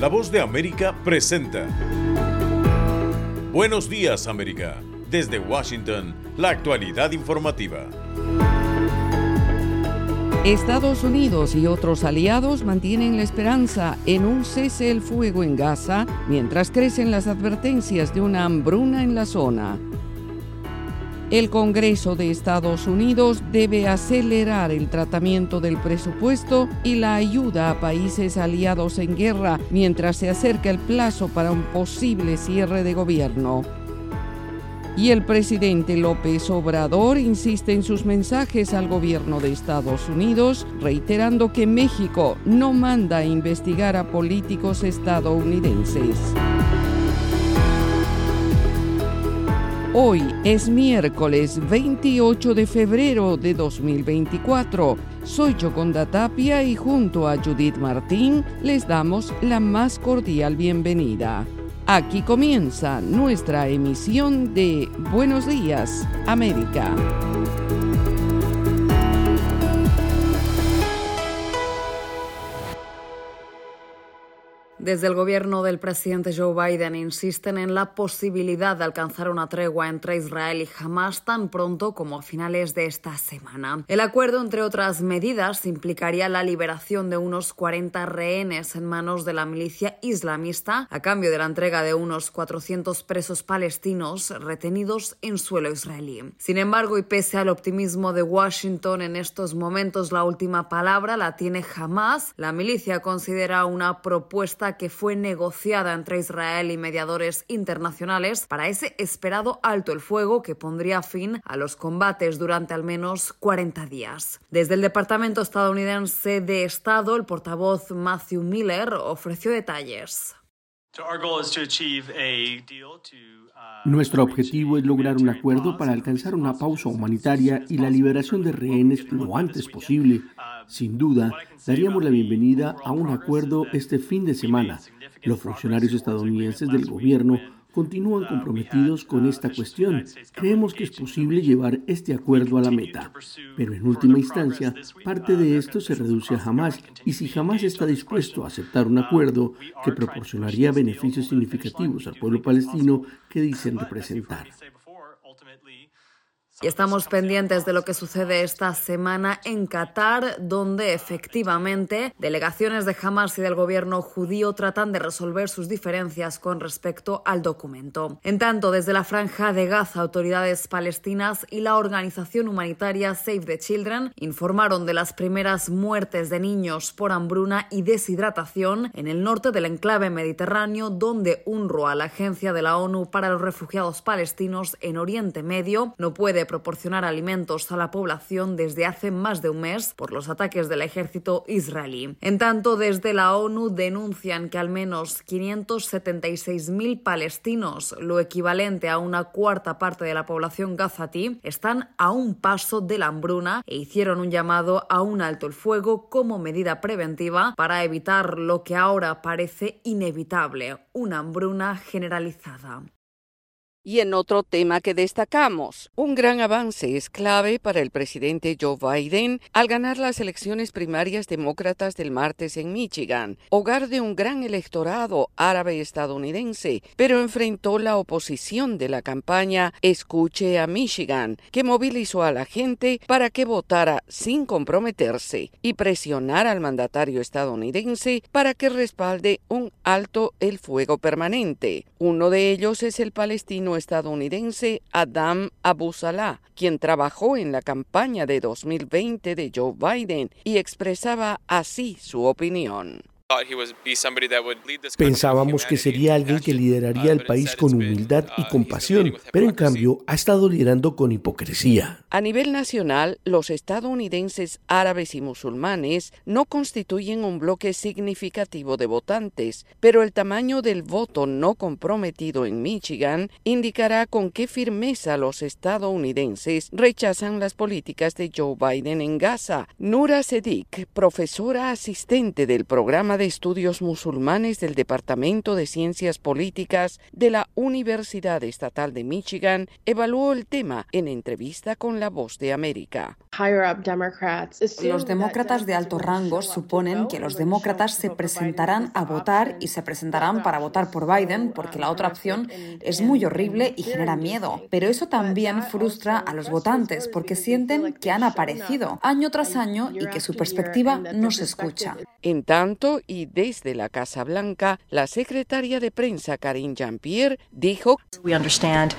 La voz de América presenta. Buenos días América. Desde Washington, la actualidad informativa. Estados Unidos y otros aliados mantienen la esperanza en un cese el fuego en Gaza mientras crecen las advertencias de una hambruna en la zona. El Congreso de Estados Unidos debe acelerar el tratamiento del presupuesto y la ayuda a países aliados en guerra mientras se acerca el plazo para un posible cierre de gobierno. Y el presidente López Obrador insiste en sus mensajes al gobierno de Estados Unidos, reiterando que México no manda a investigar a políticos estadounidenses. Hoy es miércoles 28 de febrero de 2024. Soy Yoconda Tapia y junto a Judith Martín les damos la más cordial bienvenida. Aquí comienza nuestra emisión de Buenos Días, América. Desde el gobierno del presidente Joe Biden insisten en la posibilidad de alcanzar una tregua entre Israel y Hamas tan pronto como a finales de esta semana. El acuerdo, entre otras medidas, implicaría la liberación de unos 40 rehenes en manos de la milicia islamista a cambio de la entrega de unos 400 presos palestinos retenidos en suelo israelí. Sin embargo, y pese al optimismo de Washington en estos momentos, la última palabra la tiene Hamas. La milicia considera una propuesta que fue negociada entre Israel y mediadores internacionales para ese esperado alto el fuego que pondría fin a los combates durante al menos 40 días. Desde el Departamento estadounidense de Estado, el portavoz Matthew Miller ofreció detalles. Nuestro objetivo es lograr un acuerdo para alcanzar una pausa humanitaria y la liberación de rehenes lo antes posible. Sin duda, daríamos la bienvenida a un acuerdo este fin de semana. Los funcionarios estadounidenses del gobierno continúan comprometidos con esta cuestión. Creemos que es posible llevar este acuerdo a la meta. Pero en última instancia, parte de esto se reduce a Hamas y si Hamas está dispuesto a aceptar un acuerdo que proporcionaría beneficios significativos al pueblo palestino que dicen representar. Y estamos pendientes de lo que sucede esta semana en Qatar, donde efectivamente delegaciones de Hamas y del gobierno judío tratan de resolver sus diferencias con respecto al documento. En tanto, desde la franja de Gaza, autoridades palestinas y la organización humanitaria Save the Children informaron de las primeras muertes de niños por hambruna y deshidratación en el norte del enclave mediterráneo, donde UNRWA, la agencia de la ONU para los refugiados palestinos en Oriente Medio, no puede proporcionar alimentos a la población desde hace más de un mes por los ataques del ejército israelí. En tanto, desde la ONU denuncian que al menos 576.000 palestinos, lo equivalente a una cuarta parte de la población gazatí, están a un paso de la hambruna e hicieron un llamado a un alto el fuego como medida preventiva para evitar lo que ahora parece inevitable, una hambruna generalizada. Y en otro tema que destacamos, un gran avance es clave para el presidente Joe Biden al ganar las elecciones primarias demócratas del martes en Michigan, hogar de un gran electorado árabe estadounidense, pero enfrentó la oposición de la campaña Escuche a Michigan, que movilizó a la gente para que votara sin comprometerse y presionar al mandatario estadounidense para que respalde un alto el fuego permanente. Uno de ellos es el palestino estadounidense Adam Abu Salah, quien trabajó en la campaña de 2020 de Joe Biden y expresaba así su opinión. Pensábamos que sería alguien que lideraría el país con humildad y compasión, pero en cambio ha estado liderando con hipocresía. A nivel nacional, los estadounidenses árabes y musulmanes no constituyen un bloque significativo de votantes, pero el tamaño del voto no comprometido en Michigan indicará con qué firmeza los estadounidenses rechazan las políticas de Joe Biden en Gaza. Nura Sedik, profesora asistente del programa de Estudios Musulmanes del Departamento de Ciencias Políticas de la Universidad Estatal de Michigan, evaluó el tema en entrevista con La Voz de América. Los demócratas de alto rango suponen que los demócratas se presentarán a votar y se presentarán para votar por Biden porque la otra opción es muy horrible y genera miedo. Pero eso también frustra a los votantes porque sienten que han aparecido año tras año y que su perspectiva no se escucha. En tanto, y desde la Casa Blanca, la secretaria de prensa Karine Jean-Pierre dijo,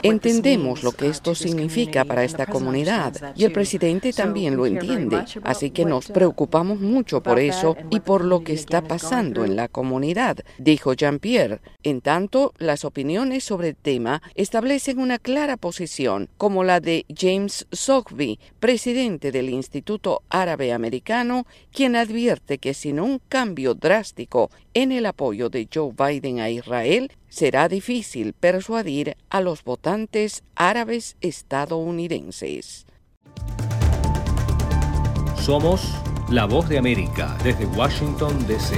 entendemos lo que esto significa para esta comunidad y el presidente también lo entiende, así que nos preocupamos mucho por eso y por lo que está pasando en la comunidad, dijo Jean-Pierre. En tanto, las opiniones sobre el tema establecen una clara posición, como la de James Soghby, presidente del Instituto Árabe Americano, quien advierte que sin un cambio drástico en el apoyo de Joe Biden a Israel, será difícil persuadir a los votantes árabes estadounidenses. Somos la voz de América desde Washington, D.C.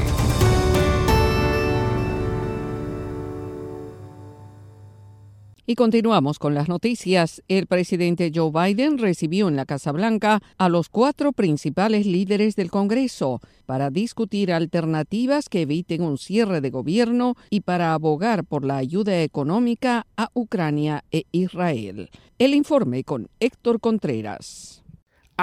Y continuamos con las noticias. El presidente Joe Biden recibió en la Casa Blanca a los cuatro principales líderes del Congreso para discutir alternativas que eviten un cierre de gobierno y para abogar por la ayuda económica a Ucrania e Israel. El informe con Héctor Contreras.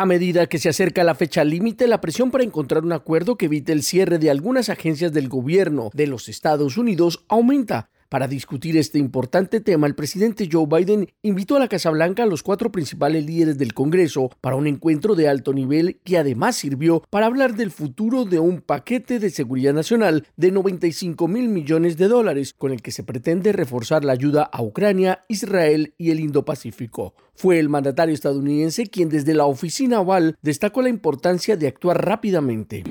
A medida que se acerca la fecha límite, la presión para encontrar un acuerdo que evite el cierre de algunas agencias del gobierno de los Estados Unidos aumenta. Para discutir este importante tema, el presidente Joe Biden invitó a la Casa Blanca a los cuatro principales líderes del Congreso para un encuentro de alto nivel que además sirvió para hablar del futuro de un paquete de seguridad nacional de 95 mil millones de dólares con el que se pretende reforzar la ayuda a Ucrania, Israel y el Indo-Pacífico. Fue el mandatario estadounidense quien desde la oficina oval destacó la importancia de actuar rápidamente.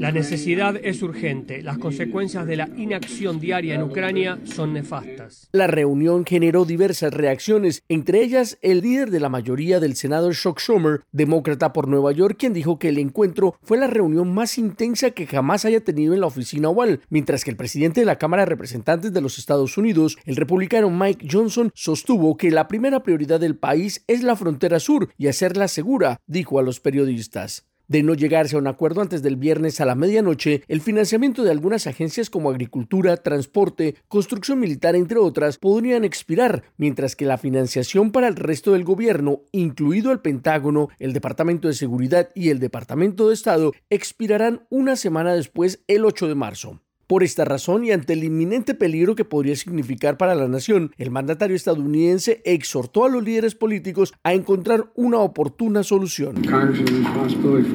La necesidad es urgente. Las consecuencias de la inacción diaria en Ucrania son nefastas. La reunión generó diversas reacciones, entre ellas el líder de la mayoría del Senado, Chuck Schumer, demócrata por Nueva York, quien dijo que el encuentro fue la reunión más intensa que jamás haya tenido en la oficina oval, mientras que el presidente de la Cámara de Representantes de los Estados Unidos, el republicano Mike Johnson, sostuvo que la primera prioridad del país es la frontera sur y hacerla segura, dijo a los periodistas. De no llegarse a un acuerdo antes del viernes a la medianoche, el financiamiento de algunas agencias como agricultura, transporte, construcción militar, entre otras, podrían expirar, mientras que la financiación para el resto del gobierno, incluido el Pentágono, el Departamento de Seguridad y el Departamento de Estado, expirarán una semana después, el 8 de marzo. Por esta razón y ante el inminente peligro que podría significar para la nación, el mandatario estadounidense exhortó a los líderes políticos a encontrar una oportuna solución.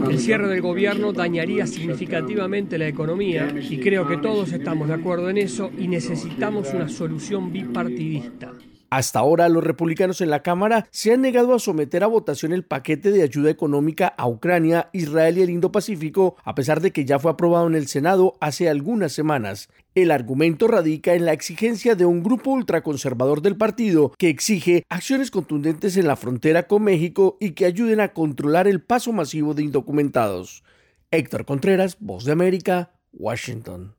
El cierre del gobierno dañaría significativamente la economía y creo que todos estamos de acuerdo en eso y necesitamos una solución bipartidista. Hasta ahora, los republicanos en la Cámara se han negado a someter a votación el paquete de ayuda económica a Ucrania, Israel y el Indo-Pacífico, a pesar de que ya fue aprobado en el Senado hace algunas semanas. El argumento radica en la exigencia de un grupo ultraconservador del partido que exige acciones contundentes en la frontera con México y que ayuden a controlar el paso masivo de indocumentados. Héctor Contreras, Voz de América, Washington.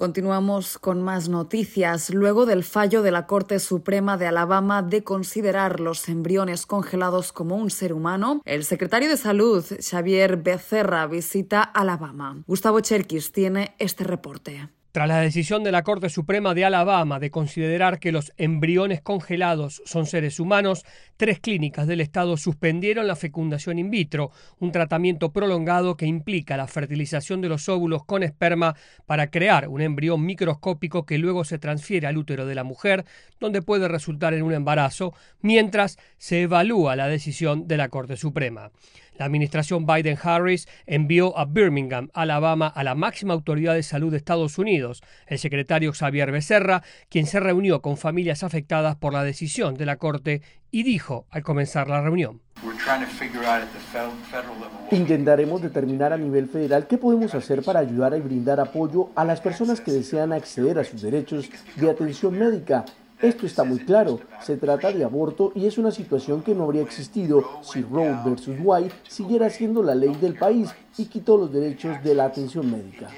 Continuamos con más noticias. Luego del fallo de la Corte Suprema de Alabama de considerar los embriones congelados como un ser humano, el secretario de Salud, Xavier Becerra, visita Alabama. Gustavo Cherkis tiene este reporte. Tras la decisión de la Corte Suprema de Alabama de considerar que los embriones congelados son seres humanos, tres clínicas del Estado suspendieron la fecundación in vitro, un tratamiento prolongado que implica la fertilización de los óvulos con esperma para crear un embrión microscópico que luego se transfiere al útero de la mujer, donde puede resultar en un embarazo, mientras se evalúa la decisión de la Corte Suprema. La administración Biden-Harris envió a Birmingham, Alabama, a la máxima autoridad de salud de Estados Unidos, el secretario Xavier Becerra, quien se reunió con familias afectadas por la decisión de la Corte y dijo al comenzar la reunión. Intentaremos determinar a nivel federal qué podemos hacer para ayudar y brindar apoyo a las personas que desean acceder a sus derechos de atención médica esto está muy claro, se trata de aborto y es una situación que no habría existido si Roe versus Wade siguiera siendo la ley del país y quitó los derechos de la atención médica.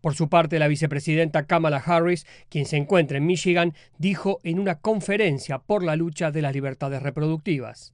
Por su parte, la vicepresidenta Kamala Harris, quien se encuentra en Michigan, dijo en una conferencia por la lucha de las libertades reproductivas.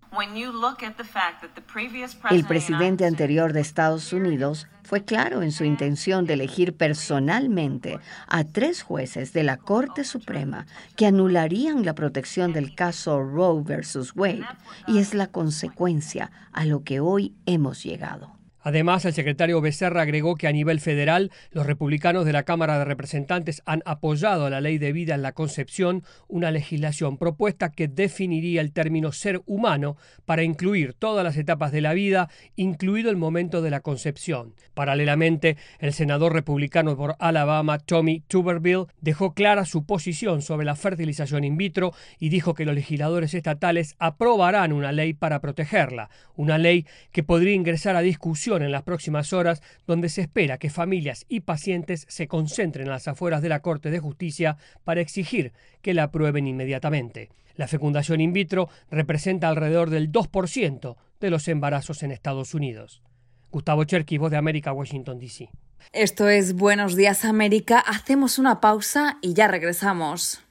El presidente anterior de Estados Unidos fue claro en su intención de elegir personalmente a tres jueces de la Corte Suprema que anularían la protección del caso Roe versus Wade y es la consecuencia a lo que hoy hemos llegado. Además, el secretario Becerra agregó que a nivel federal, los republicanos de la Cámara de Representantes han apoyado la ley de vida en la concepción, una legislación propuesta que definiría el término ser humano para incluir todas las etapas de la vida, incluido el momento de la concepción. Paralelamente, el senador republicano por Alabama, Tommy Tuberville, dejó clara su posición sobre la fertilización in vitro y dijo que los legisladores estatales aprobarán una ley para protegerla, una ley que podría ingresar a discusión en las próximas horas, donde se espera que familias y pacientes se concentren a las afueras de la Corte de Justicia para exigir que la aprueben inmediatamente. La fecundación in vitro representa alrededor del 2% de los embarazos en Estados Unidos. Gustavo Cherky, Voz de América, Washington, D.C. Esto es Buenos Días América. Hacemos una pausa y ya regresamos.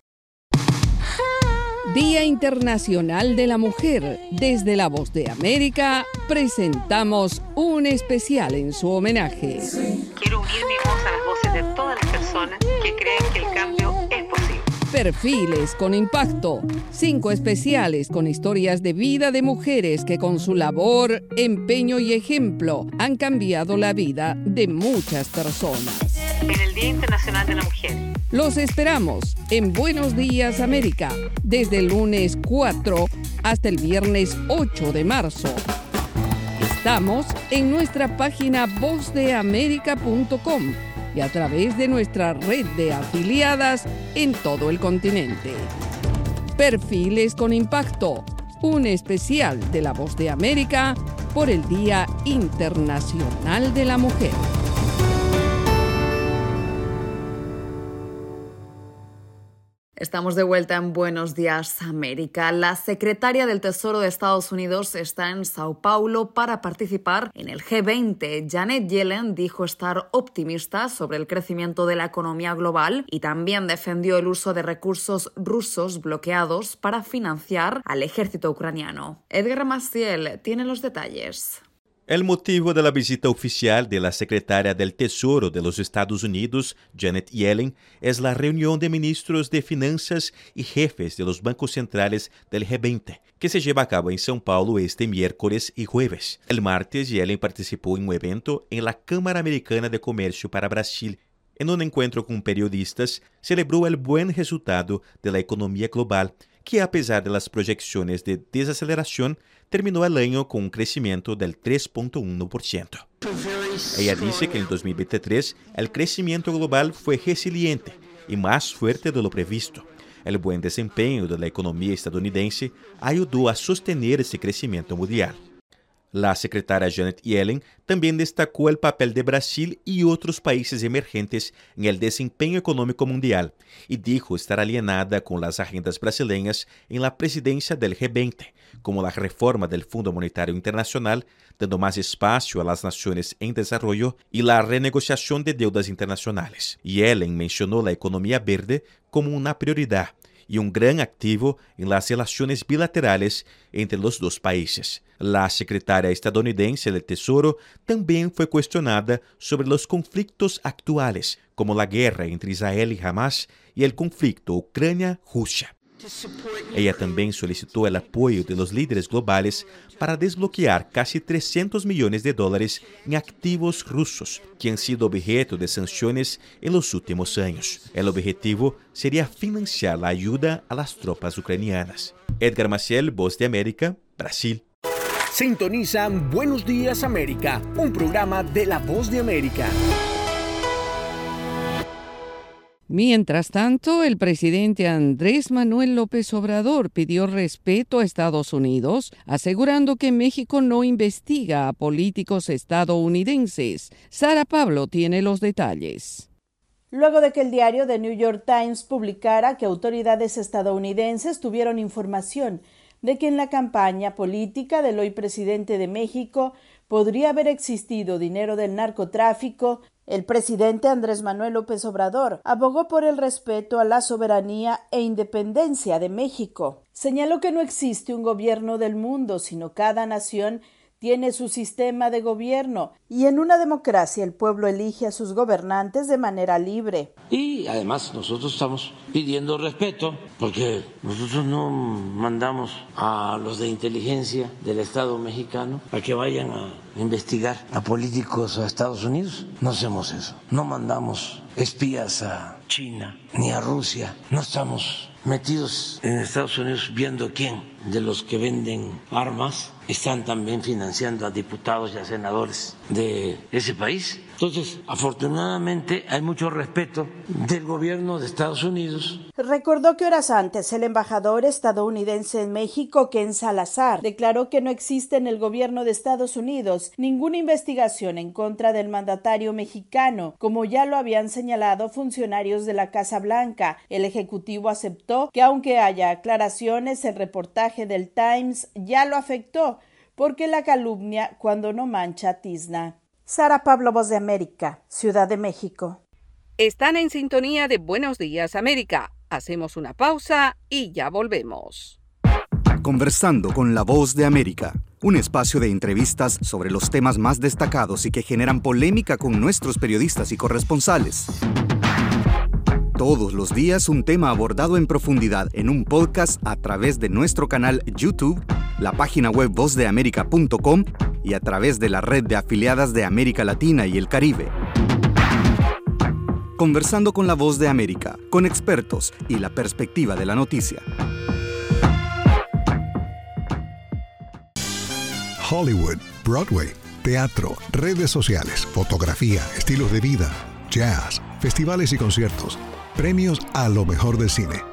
Día Internacional de la Mujer. Desde la Voz de América presentamos un especial en su homenaje. Quiero unir mi voz a las voces de todas las personas que creen que el cambio es posible. Perfiles con impacto. Cinco especiales con historias de vida de mujeres que con su labor, empeño y ejemplo han cambiado la vida de muchas personas. En el Día Internacional de la Mujer los esperamos en Buenos Días América, desde el lunes 4 hasta el viernes 8 de marzo. Estamos en nuestra página vozdeamerica.com y a través de nuestra red de afiliadas en todo el continente. Perfiles con impacto, un especial de la Voz de América por el Día Internacional de la Mujer. Estamos de vuelta en Buenos Días América. La secretaria del Tesoro de Estados Unidos está en Sao Paulo para participar en el G20. Janet Yellen dijo estar optimista sobre el crecimiento de la economía global y también defendió el uso de recursos rusos bloqueados para financiar al ejército ucraniano. Edgar Maciel tiene los detalles. El motivo de la visita oficial de la secretaria del Tesoro de los Estados Unidos, Janet Yellen, es la reunión de ministros de Finanzas y jefes de los bancos centrales del G20, que se lleva a cabo en São Paulo este miércoles y jueves. El martes, Yellen participó en un evento en la Cámara Americana de Comercio para Brasil. En un encuentro con periodistas, celebró el buen resultado de la economía global que a pesar de las proyecciones de desaceleración, terminó el año con un crecimiento del 3.1%. Ella dice que en 2023 el crecimiento global fue resiliente y más fuerte de lo previsto. El buen desempeño de la economía estadounidense ayudó a sostener ese crecimiento mundial. La secretaria Janet Yellen también destacó el papel de Brasil y otros países emergentes en el desempeño económico mundial y dijo estar alienada con las agendas brasileñas en la presidencia del G20, como la reforma del Fundo Monetario Internacional, dando más espacio a las naciones en desarrollo y la renegociación de deudas internacionales. Yellen mencionó la economía verde como una prioridad y un gran activo en las relaciones bilaterales entre los dos países. La secretaria estadounidense del Tesoro también fue cuestionada sobre los conflictos actuales, como la guerra entre Israel y Hamas y el conflicto Ucrania-Rusia. Ella también solicitó el apoyo de los líderes globales para desbloquear casi 300 millones de dólares en activos rusos que han sido objeto de sanciones en los últimos años. El objetivo sería financiar la ayuda a las tropas ucranianas. Edgar Maciel, Voz de América, Brasil. Sintonizan Buenos Días América, un programa de la Voz de América. Mientras tanto, el presidente Andrés Manuel López Obrador pidió respeto a Estados Unidos, asegurando que México no investiga a políticos estadounidenses. Sara Pablo tiene los detalles. Luego de que el diario The New York Times publicara que autoridades estadounidenses tuvieron información de que en la campaña política del hoy presidente de México podría haber existido dinero del narcotráfico, El presidente Andrés Manuel López Obrador abogó por el respeto a la soberanía e independencia de México. Señaló que no existe un gobierno del mundo, sino cada nación tiene su sistema de gobierno y en una democracia el pueblo elige a sus gobernantes de manera libre. Y además nosotros estamos pidiendo respeto porque nosotros no mandamos a los de inteligencia del Estado mexicano a que vayan a investigar a políticos a Estados Unidos. No hacemos eso. No mandamos espías a China ni a Rusia. No estamos metidos en Estados Unidos viendo quién de los que venden armas están también financiando a diputados y a senadores de ese país. Entonces, afortunadamente hay mucho respeto del gobierno de Estados Unidos. Recordó que horas antes el embajador estadounidense en México, Ken Salazar, declaró que no existe en el gobierno de Estados Unidos ninguna investigación en contra del mandatario mexicano, como ya lo habían señalado funcionarios de la Casa Blanca. El Ejecutivo aceptó que aunque haya aclaraciones, el reportaje del Times ya lo afectó, porque la calumnia cuando no mancha tizna. Sara Pablo, Voz de América, Ciudad de México. Están en sintonía de Buenos Días América. Hacemos una pausa y ya volvemos. Conversando con la Voz de América, un espacio de entrevistas sobre los temas más destacados y que generan polémica con nuestros periodistas y corresponsales. Todos los días un tema abordado en profundidad en un podcast a través de nuestro canal YouTube, la página web vozdeamerica.com y a través de la red de afiliadas de América Latina y el Caribe. Conversando con la voz de América, con expertos y la perspectiva de la noticia. Hollywood, Broadway, teatro, redes sociales, fotografía, estilos de vida, jazz, festivales y conciertos, premios a lo mejor del cine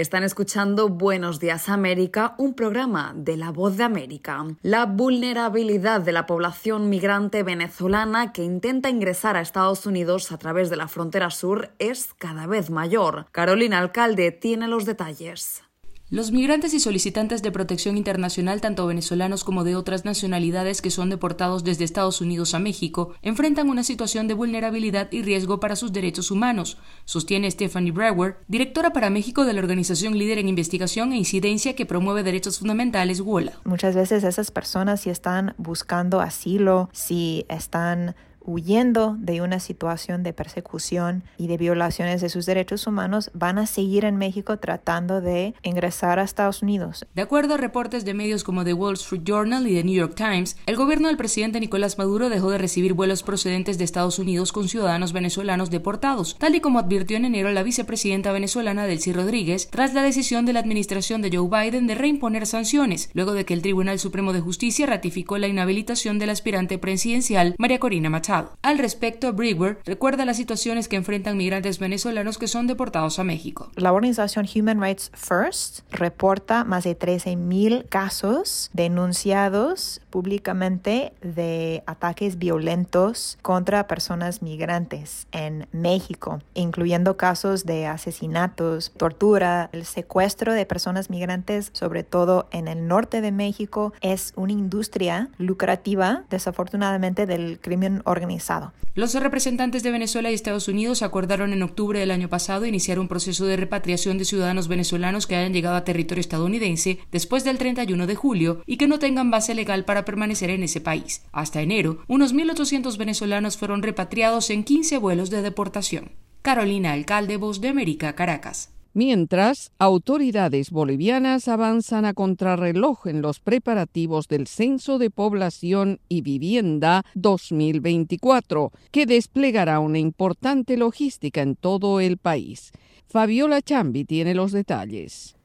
Están escuchando Buenos Días América, un programa de La Voz de América. La vulnerabilidad de la población migrante venezolana que intenta ingresar a Estados Unidos a través de la frontera sur es cada vez mayor. Carolina Alcalde tiene los detalles. Los migrantes y solicitantes de protección internacional, tanto venezolanos como de otras nacionalidades que son deportados desde Estados Unidos a México, enfrentan una situación de vulnerabilidad y riesgo para sus derechos humanos, sostiene Stephanie Brewer, directora para México de la organización líder en investigación e incidencia que promueve derechos fundamentales WOLA. Muchas veces esas personas si están buscando asilo, si están huyendo de una situación de persecución y de violaciones de sus derechos humanos, van a seguir en México tratando de ingresar a Estados Unidos. De acuerdo a reportes de medios como The Wall Street Journal y The New York Times, el gobierno del presidente Nicolás Maduro dejó de recibir vuelos procedentes de Estados Unidos con ciudadanos venezolanos deportados, tal y como advirtió en enero la vicepresidenta venezolana Delcy Rodríguez tras la decisión de la administración de Joe Biden de reimponer sanciones, luego de que el Tribunal Supremo de Justicia ratificó la inhabilitación del aspirante presidencial María Corina Machado. Al respecto, Brewer recuerda las situaciones que enfrentan migrantes venezolanos que son deportados a México. La organización Human Rights First reporta más de 13.000 casos denunciados públicamente de ataques violentos contra personas migrantes en México, incluyendo casos de asesinatos, tortura, el secuestro de personas migrantes, sobre todo en el norte de México, es una industria lucrativa, desafortunadamente, del crimen organizado los representantes de Venezuela y Estados Unidos acordaron en octubre del año pasado iniciar un proceso de repatriación de ciudadanos venezolanos que hayan llegado a territorio estadounidense después del 31 de julio y que no tengan base legal para permanecer en ese país. Hasta enero, unos 1.800 venezolanos fueron repatriados en 15 vuelos de deportación. Carolina Alcalde, Voz de América, Caracas. Mientras, autoridades bolivianas avanzan a contrarreloj en los preparativos del Censo de Población y Vivienda 2024, que desplegará una importante logística en todo el país. Fabiola Chambi tiene los detalles.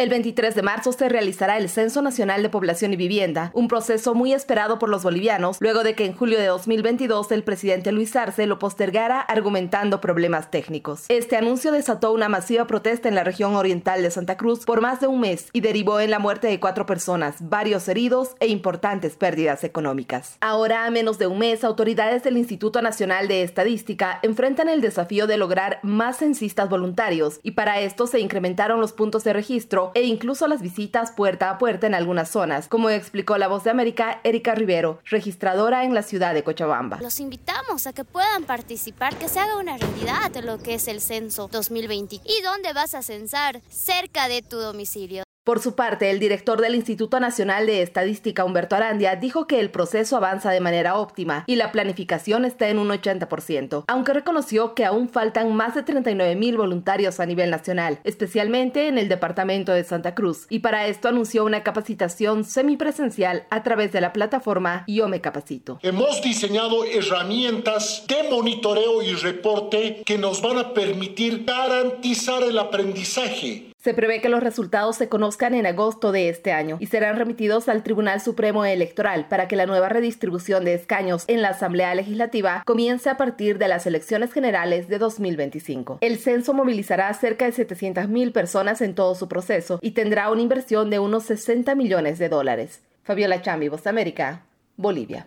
El 23 de marzo se realizará el Censo Nacional de Población y Vivienda, un proceso muy esperado por los bolivianos, luego de que en julio de 2022 el presidente Luis Arce lo postergara argumentando problemas técnicos. Este anuncio desató una masiva protesta en la región oriental de Santa Cruz por más de un mes y derivó en la muerte de cuatro personas, varios heridos e importantes pérdidas económicas. Ahora, a menos de un mes, autoridades del Instituto Nacional de Estadística enfrentan el desafío de lograr más censistas voluntarios y para esto se incrementaron los puntos de registro e incluso las visitas puerta a puerta en algunas zonas, como explicó la voz de América Erika Rivero, registradora en la ciudad de Cochabamba. Los invitamos a que puedan participar, que se haga una realidad lo que es el censo 2020. ¿Y dónde vas a censar? Cerca de tu domicilio. Por su parte, el director del Instituto Nacional de Estadística, Humberto Arandia, dijo que el proceso avanza de manera óptima y la planificación está en un 80%, aunque reconoció que aún faltan más de 39 mil voluntarios a nivel nacional, especialmente en el departamento de Santa Cruz, y para esto anunció una capacitación semipresencial a través de la plataforma Yo Me Capacito. Hemos diseñado herramientas de monitoreo y reporte que nos van a permitir garantizar el aprendizaje se prevé que los resultados se conozcan en agosto de este año y serán remitidos al Tribunal Supremo Electoral para que la nueva redistribución de escaños en la Asamblea Legislativa comience a partir de las elecciones generales de 2025. El censo movilizará a cerca de 700.000 personas en todo su proceso y tendrá una inversión de unos 60 millones de dólares. Fabiola Chambi, Voz América, Bolivia.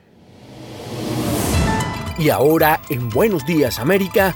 Y ahora, en Buenos Días América,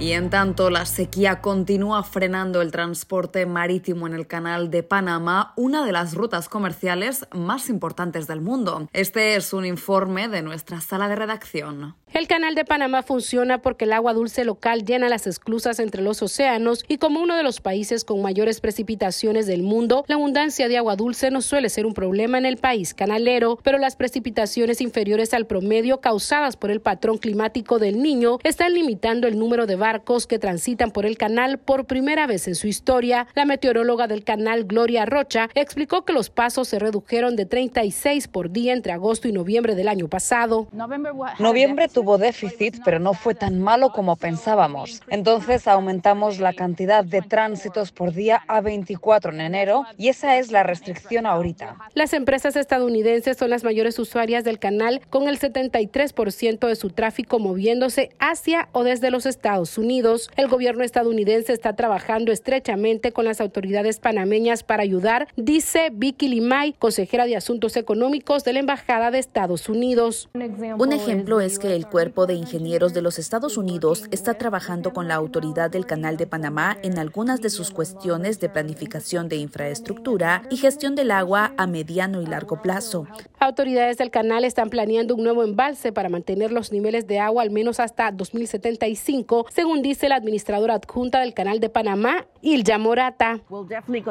Y en tanto, la sequía continúa frenando el transporte marítimo en el canal de Panamá, una de las rutas comerciales más importantes del mundo. Este es un informe de nuestra sala de redacción. El canal de Panamá funciona porque el agua dulce local llena las esclusas entre los océanos y como uno de los países con mayores precipitaciones del mundo, la abundancia de agua dulce no suele ser un problema en el país canalero, pero las precipitaciones inferiores al promedio causadas por el patrón climático del niño están limitando el número de barcos que transitan por el canal por primera vez en su historia. La meteoróloga del canal, Gloria Rocha, explicó que los pasos se redujeron de 36 por día entre agosto y noviembre del año pasado. Noviembre tuvo déficit, pero no fue tan malo como pensábamos. Entonces aumentamos la cantidad de tránsitos por día a 24 en enero y esa es la restricción ahorita. Las empresas estadounidenses son las mayores usuarias del canal con el 73% de su tráfico moviéndose hacia o desde los Estados Unidos. El gobierno estadounidense está trabajando estrechamente con las autoridades panameñas para ayudar, dice Vicky Limay, consejera de Asuntos Económicos de la Embajada de Estados Unidos. Un ejemplo es que el Cuerpo de Ingenieros de los Estados Unidos está trabajando con la Autoridad del Canal de Panamá en algunas de sus cuestiones de planificación de infraestructura y gestión del agua a mediano y largo plazo. Autoridades del canal están planeando un nuevo embalse para mantener los niveles de agua al menos hasta 2075, según dice la administradora adjunta del Canal de Panamá, Ilja Morata.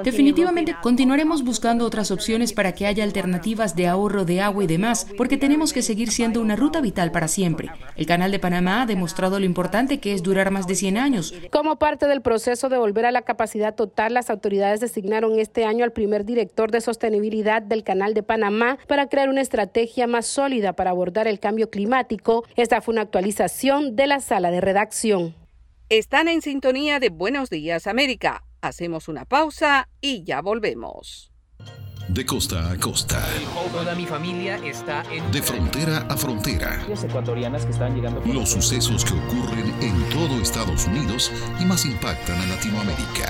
Definitivamente continuaremos buscando otras opciones para que haya alternativas de ahorro de agua y demás, porque tenemos que seguir siendo una ruta vital para siempre. El Canal de Panamá ha demostrado lo importante que es durar más de 100 años. Como parte del proceso de volver a la capacidad total, las autoridades designaron este año al primer director de sostenibilidad del Canal de Panamá para crear una estrategia más sólida para abordar el cambio climático. Esta fue una actualización de la sala de redacción. Están en sintonía de Buenos Días América. Hacemos una pausa y ya volvemos. De costa a costa. Toda mi familia está en... De frontera a frontera. ecuatorianas que están llegando... Los sucesos que ocurren en todo Estados Unidos y más impactan a Latinoamérica.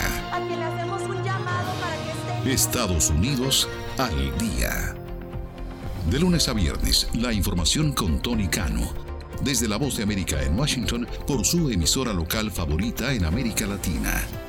le hacemos un llamado para que Estados Unidos al día. De lunes a viernes, la información con Tony Cano. Desde la Voz de América en Washington por su emisora local favorita en América Latina.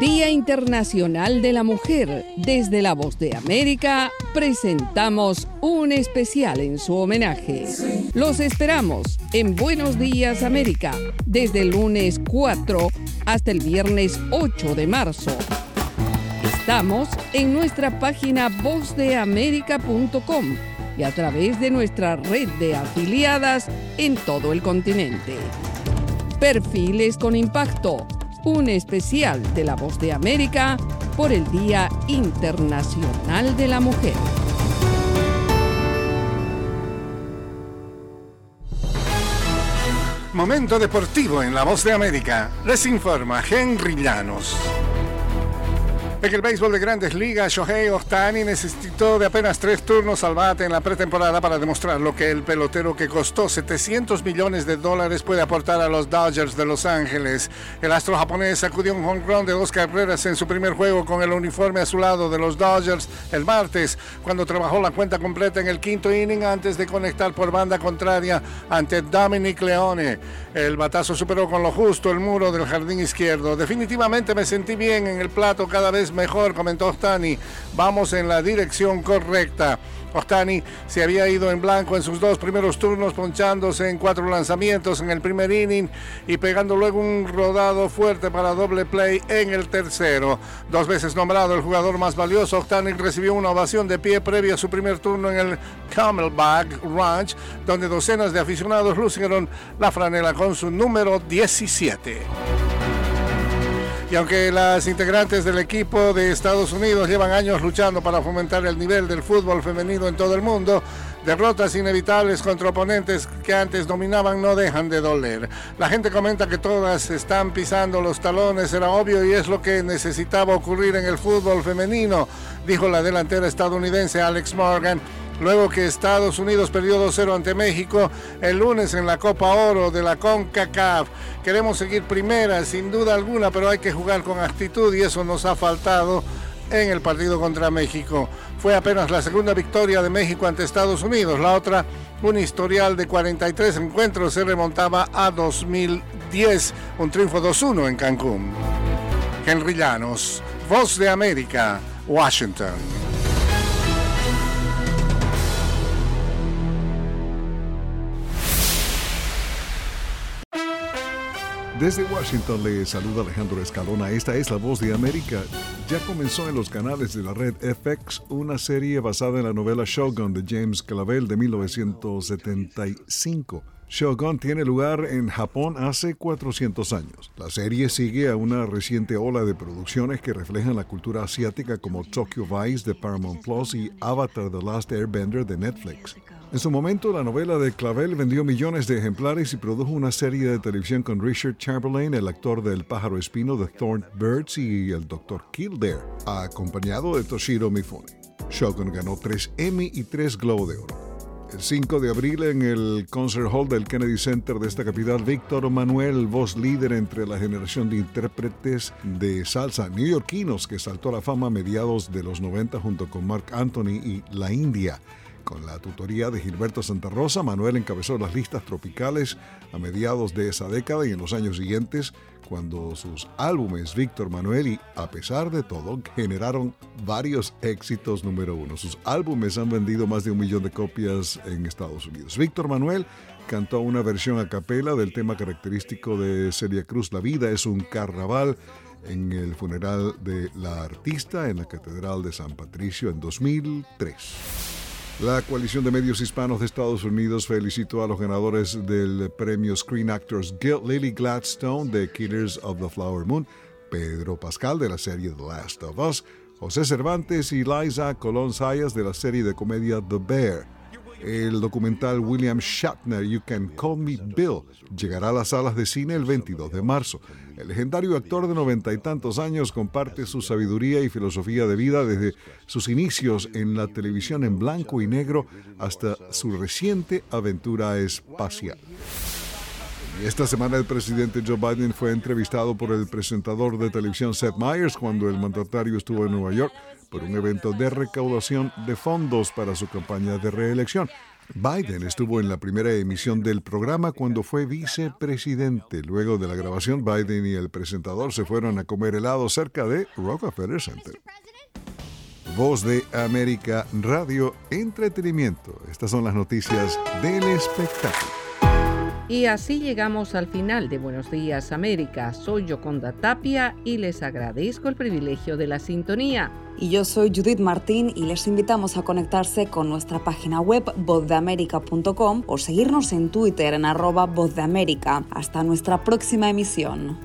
Día Internacional de la Mujer. Desde la Voz de América presentamos un especial en su homenaje. Los esperamos en Buenos Días América desde el lunes 4 hasta el viernes 8 de marzo. Estamos en nuestra página vozdeamerica.com y a través de nuestra red de afiliadas en todo el continente. Perfiles con impacto, un especial de la Voz de América por el Día Internacional de la Mujer. Momento deportivo en La Voz de América. Les informa Henry Llanos. En el béisbol de grandes ligas, Shohei Ohtani necesitó de apenas tres turnos al bate en la pretemporada para demostrar lo que el pelotero que costó 700 millones de dólares puede aportar a los Dodgers de Los Ángeles. El astro japonés sacudió un home run de dos carreras en su primer juego con el uniforme azulado de los Dodgers el martes, cuando trabajó la cuenta completa en el quinto inning antes de conectar por banda contraria ante Dominic Leone. El batazo superó con lo justo el muro del jardín izquierdo. Definitivamente me sentí bien en el plato cada vez mejor, comentó Ostani. Vamos en la dirección correcta. Ostani se había ido en blanco en sus dos primeros turnos, ponchándose en cuatro lanzamientos en el primer inning y pegando luego un rodado fuerte para doble play en el tercero. Dos veces nombrado el jugador más valioso, Ostani recibió una ovación de pie previa a su primer turno en el Camelback Ranch, donde docenas de aficionados lucieron la franela con su número 17. Y aunque las integrantes del equipo de Estados Unidos llevan años luchando para fomentar el nivel del fútbol femenino en todo el mundo, derrotas inevitables contra oponentes que antes dominaban no dejan de doler. La gente comenta que todas están pisando los talones, era obvio y es lo que necesitaba ocurrir en el fútbol femenino, dijo la delantera estadounidense Alex Morgan luego que Estados Unidos perdió 2-0 ante México el lunes en la Copa Oro de la CONCACAF. Queremos seguir primera, sin duda alguna, pero hay que jugar con actitud y eso nos ha faltado en el partido contra México. Fue apenas la segunda victoria de México ante Estados Unidos. La otra, un historial de 43 encuentros, se remontaba a 2010, un triunfo 2-1 en Cancún. Henry Llanos, Voz de América, Washington. Desde Washington le saluda Alejandro Escalona. Esta es la voz de América. Ya comenzó en los canales de la red FX una serie basada en la novela Shogun de James Clavell de 1975. Shogun tiene lugar en Japón hace 400 años. La serie sigue a una reciente ola de producciones que reflejan la cultura asiática como Tokyo Vice de Paramount Plus y Avatar The Last Airbender de Netflix. En su momento, la novela de Clavel vendió millones de ejemplares y produjo una serie de televisión con Richard Chamberlain, el actor del pájaro espino de Thorn Birds y el Dr. Kildare, acompañado de Toshiro Mifune. Shogun ganó tres Emmy y tres Globo de Oro. El 5 de abril en el Concert Hall del Kennedy Center de esta capital, Víctor Manuel, voz líder entre la generación de intérpretes de salsa neoyorquinos que saltó a la fama a mediados de los 90 junto con Mark Anthony y La India, con la tutoría de Gilberto Santa Rosa, Manuel encabezó las listas tropicales a mediados de esa década y en los años siguientes, cuando sus álbumes Víctor Manuel y A pesar de todo generaron varios éxitos número uno. Sus álbumes han vendido más de un millón de copias en Estados Unidos. Víctor Manuel cantó una versión a capela del tema característico de Celia Cruz, La vida es un carnaval en el funeral de la artista en la Catedral de San Patricio en 2003. La coalición de medios hispanos de Estados Unidos felicitó a los ganadores del premio Screen Actors Guild, Lily Gladstone de Killers of the Flower Moon, Pedro Pascal de la serie The Last of Us, José Cervantes y Liza Colón Sayas de la serie de comedia The Bear. El documental William Shatner, You Can Call Me Bill, llegará a las salas de cine el 22 de marzo. El legendario actor de noventa y tantos años comparte su sabiduría y filosofía de vida desde sus inicios en la televisión en blanco y negro hasta su reciente aventura espacial. Esta semana el presidente Joe Biden fue entrevistado por el presentador de televisión Seth Meyers cuando el mandatario estuvo en Nueva York por un evento de recaudación de fondos para su campaña de reelección. Biden estuvo en la primera emisión del programa cuando fue vicepresidente. Luego de la grabación, Biden y el presentador se fueron a comer helado cerca de Rockefeller Center. Voz de América Radio Entretenimiento. Estas son las noticias del espectáculo. Y así llegamos al final de Buenos Días América. Soy Yoconda Tapia y les agradezco el privilegio de la sintonía. Y yo soy Judith Martín y les invitamos a conectarse con nuestra página web vozdeamerica.com o seguirnos en Twitter en arroba vozdeamerica. Hasta nuestra próxima emisión.